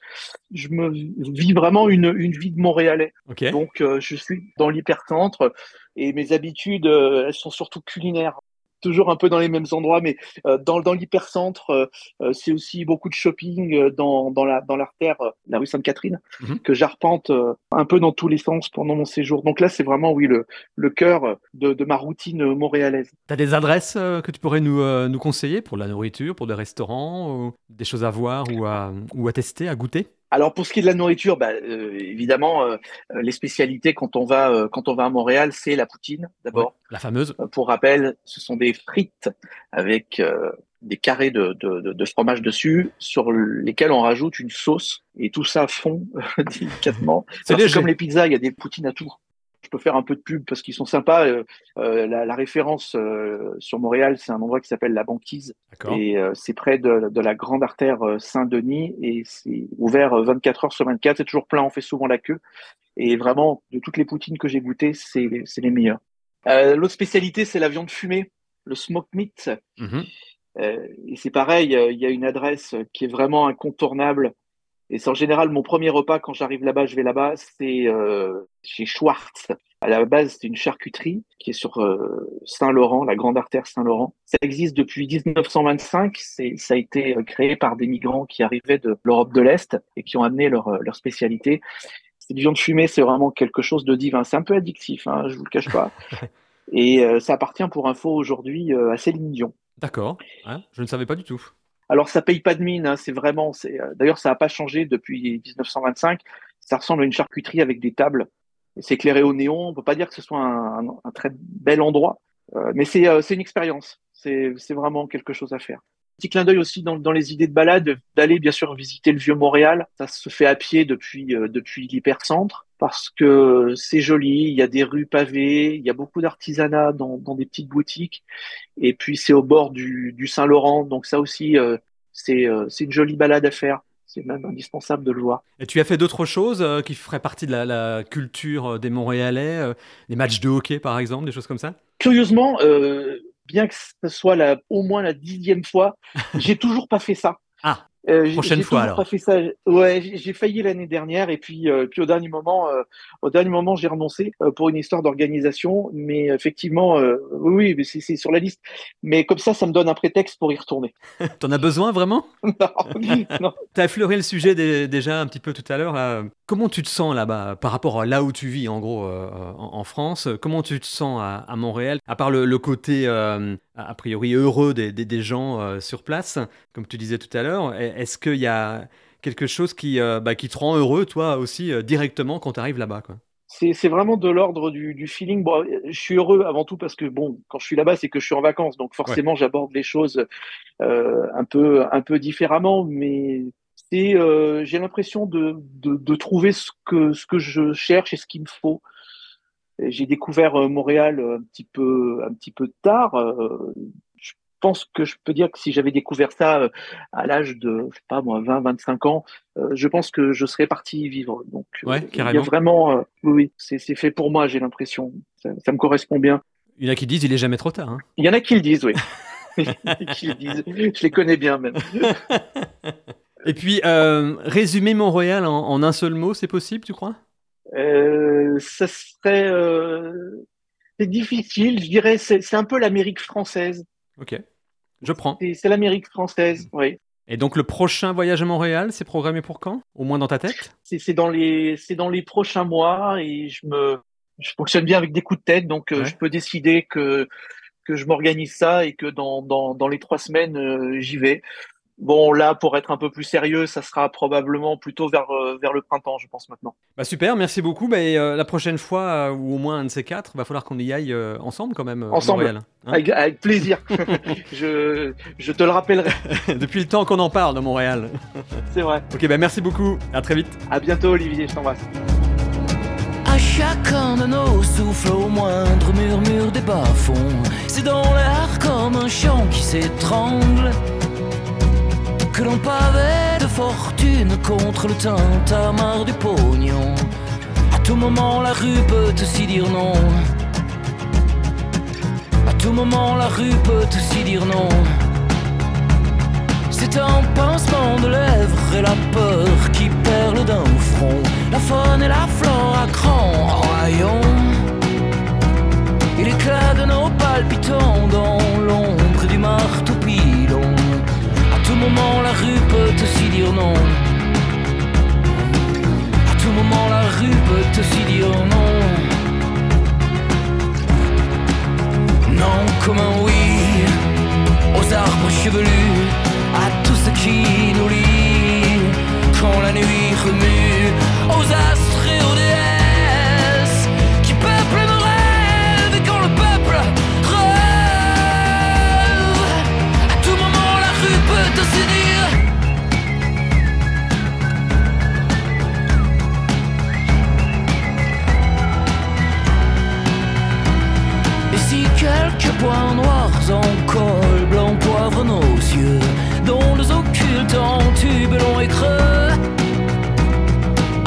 Je me vis vraiment une, une vie de Montréalais. Donc euh, je suis dans l'hypercentre et mes habitudes, elles sont surtout culinaires. Toujours un peu dans les mêmes endroits, mais euh, dans, dans l'hypercentre, euh, euh, c'est aussi beaucoup de shopping dans, dans la dans l'artère, la rue Sainte-Catherine, Mhm. que j'arpente un peu dans tous les sens pendant mon séjour. Donc là, c'est vraiment oui le le cœur de, de ma routine montréalaise. Tu as des adresses que tu pourrais nous, nous conseiller pour de la nourriture, pour des restaurants, ou des choses à voir ou à, ou à tester, à goûter? Alors pour ce qui est de la nourriture, bah, euh, évidemment, euh, les spécialités quand on va euh, quand on va à Montréal, c'est la poutine d'abord. La fameuse Euh, Pour rappel, ce sont des frites avec euh, des carrés de, de, de, de fromage dessus, sur lesquels on rajoute une sauce et tout ça fond délicatement. C'est comme les pizzas, il y a des poutines à tout. Je peux faire un peu de pub parce qu'ils sont sympas. Euh, euh, la, la référence euh, sur Montréal, c'est un endroit qui s'appelle la Banquise. Et euh, c'est près de, de la grande artère Saint-Denis et c'est ouvert euh, 24 heures sur 24. C'est toujours plein, on fait souvent la queue. Et vraiment, de toutes les poutines que j'ai goûtées, c'est les, c'est les meilleures. L'autre spécialité, c'est la viande fumée, le smoke meat. Mhm. Et c'est pareil, il y a une adresse qui est vraiment incontournable. Et c'est en général mon premier repas quand j'arrive là-bas, je vais là-bas, c'est euh, chez Schwartz. À la base, c'est une charcuterie qui est sur euh, Saint-Laurent, la grande artère Saint-Laurent. Ça existe depuis 1925. C'est, ça a été euh, créé par des migrants qui arrivaient de l'Europe de l'Est et qui ont amené leur, leur spécialité. Cette viande fumée, c'est vraiment quelque chose de divin. C'est un peu addictif, hein, je vous le cache pas. Et euh, ça appartient pour info aujourd'hui à Céline Dion. D'accord. Hein, je ne savais pas du tout. Alors, ça paye pas de mine, hein, c'est vraiment. euh, D'ailleurs, ça n'a pas changé depuis 1925. Ça ressemble à une charcuterie avec des tables. C'est éclairé au néon. On peut pas dire que ce soit un, un- un très bel endroit, Euh, mais c'est euh, une expérience. C'est c'est vraiment quelque chose à faire. Petit clin d'œil aussi dans, dans les idées de balade, d'aller bien sûr visiter le vieux Montréal. Ça se fait à pied depuis euh, depuis l'hypercentre parce que c'est joli. Il y a des rues pavées, il y a beaucoup d'artisanat dans, dans des petites boutiques. Et puis c'est au bord du, du Saint-Laurent, donc ça aussi euh, c'est euh, c'est une jolie balade à faire. C'est même indispensable de le voir. Et tu as fait d'autres choses euh, qui feraient partie de la, la culture des Montréalais, des matchs de hockey par exemple, des choses comme ça? Curieusement, bien que ce soit la, au moins la dixième fois, j'ai toujours pas fait ça. Euh, Prochaine fois, alors. pas fait ça. Ouais, j'ai failli l'année dernière et puis, euh, puis au dernier moment, euh, au dernier moment, j'ai renoncé pour une histoire d'organisation. Mais effectivement, oui, c'est sur la liste. Mais comme ça, ça me donne un prétexte pour y retourner. T'en as besoin vraiment? Non, non. T'as effleuré le sujet dé- déjà un petit peu tout à l'heure. Comment tu te sens là-bas par rapport à là où tu vis, en gros, en, en France? Comment tu te sens à, à Montréal? À part le, le côté, a priori, heureux des, des- des gens euh, sur place, comme tu disais tout à l'heure, e- est-ce qu'il y a quelque chose qui, euh, bah, qui te rend heureux, toi aussi, euh, directement quand tu arrives là-bas quoi? C'est vraiment de l'ordre du, du feeling. Bon, je suis heureux avant tout parce que bon, quand je suis là-bas, c'est que je suis en vacances, donc forcément, j'aborde les choses euh, un peu un peu différemment. Mais c'est, euh, j'ai l'impression de, de de trouver ce que ce que je cherche et ce qu'il me faut. J'ai découvert euh, Montréal un petit peu un petit peu tard. euh, je pense que je peux dire que si j'avais découvert ça euh, à l'âge de, je sais pas moi, 20, 25 ans, euh, je pense que je serais parti y vivre. Donc, euh, Ouais, il y a carrément. vraiment, euh, oui, c'est fait pour moi, j'ai l'impression. Ça, ça me correspond bien. Il y en a qui disent il est jamais trop tard. hein. Il y en a qui le disent, oui. Qui le disent. Je les connais bien même. Et puis, euh, résumer Montréal en, en un seul mot, c'est possible, tu crois? Euh, ça serait, euh, c'est difficile. Je dirais, c'est un peu l'Amérique française. Ok, je prends. C'est l'Amérique française, oui. Et donc, le prochain voyage à Montréal, c'est programmé pour quand? Au moins dans ta tête? C'est dans les, c'est dans les prochains mois et je me, je fonctionne bien avec des coups de tête, donc euh, Ouais. je peux décider que que je m'organise ça et que dans dans dans les trois semaines euh, j'y vais. Bon, là, pour être un peu plus sérieux, ça sera probablement plutôt vers euh, vers le printemps, je pense maintenant. Bah super, merci beaucoup. Bah, et, euh, la prochaine fois, euh, ou au moins un de ces quatre, va falloir qu'on y aille euh, ensemble quand même. à Ensemble, Montréal, hein. avec, avec plaisir. je je te le rappellerai. Depuis le temps qu'on en parle de Montréal. C'est vrai. Ok, bah merci beaucoup. À très vite. À bientôt, Olivier. Je t'embrasse. À chacun de nos souffles, au moindre murmure des bas-fonds, c'est dans l'air comme un chant qui s'étrangle. Que l'on pavait de fortune contre le tintamarre du pognon. À tout moment, la rue peut aussi dire non. À tout moment, la rue peut aussi dire non. C'est un pincement de lèvres et la peur qui perle d'un comme un oui aux arbres chevelus, à tout ce qui nous lie. Quand la nuit remue, aux astres points noirs en col blanc poivrent nos yeux, dont les occultes en tube long et creux,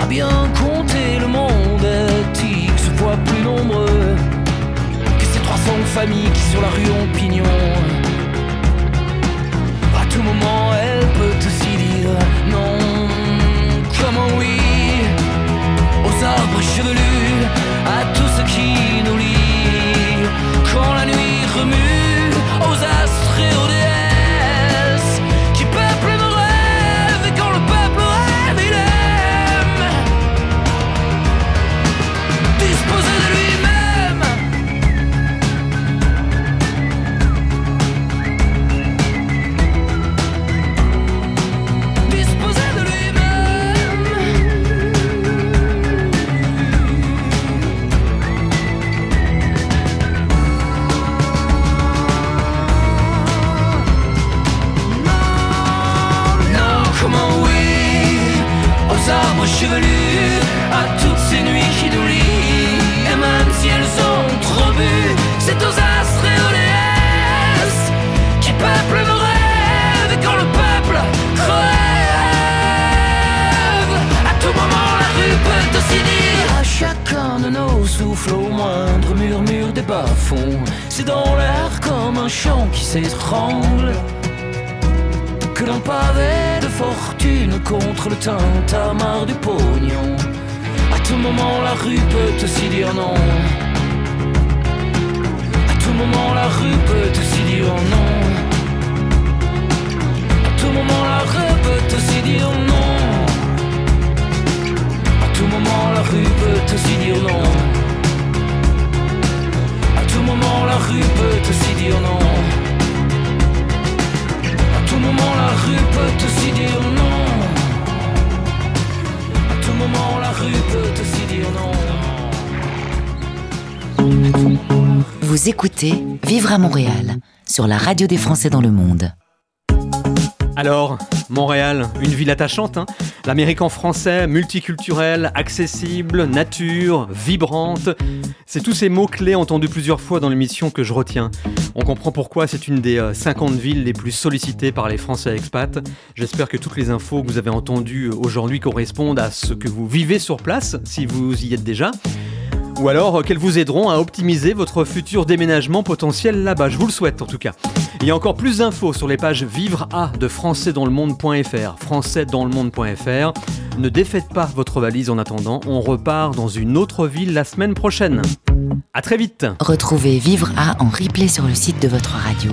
à bien compter le monde est X fois plus nombreux que ces 300 familles qui sur la rue ont pignon? À tout moment, elle peut aussi dire non, comme un oui? Aux arbres chevelus, à tout ce qui nous lie. C'est dans l'air comme un chant qui s'étrangle que l'un pavé de fortune contre le tintamarre du pognon. À tout moment, la rue peut aussi dire non. À tout moment, la rue peut aussi dire non. À tout moment, la rue peut aussi dire non. À tout moment, la rue peut aussi dire non. À tout moment, la rue peut aussi dire non. À tout moment, la rue peut aussi dire non. À tout moment, la rue peut aussi dire non. Vous écoutez Vivre à Montréal sur la radio des Français dans le monde. Alors, Montréal, une ville attachante, hein l'Amérique en français, multiculturel, accessible, nature, vibrante. C'est tous ces mots-clés entendus plusieurs fois dans l'émission que je retiens. On comprend pourquoi c'est une des 50 villes les plus sollicitées par les Français expats. J'espère que toutes les infos que vous avez entendues aujourd'hui correspondent à ce que vous vivez sur place, si vous y êtes déjà. Ou alors qu'elles vous aideront à optimiser votre futur déménagement potentiel là-bas. Je vous le souhaite en tout cas. Il y a encore plus d'infos sur les pages Vivre à de françaisdanslemonde.fr. Françaisdanslemonde.fr. Ne défaites pas votre valise en attendant. On repart dans une autre ville la semaine prochaine. À très vite. Retrouvez Vivre à en replay sur le site de votre radio.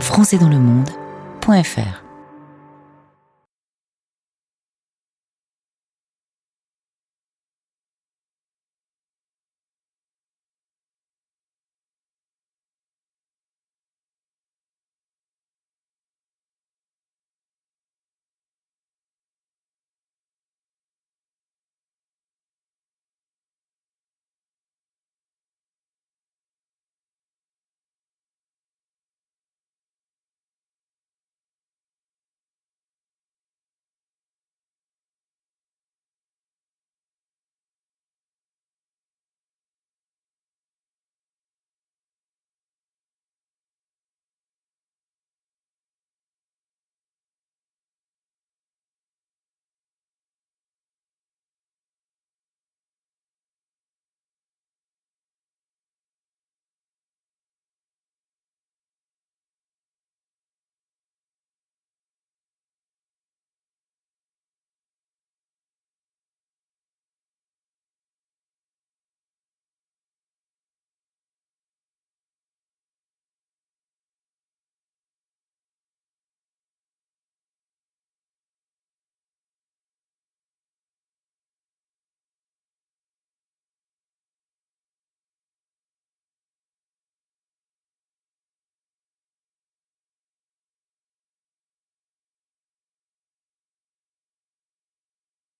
françaisdanslemonde.fr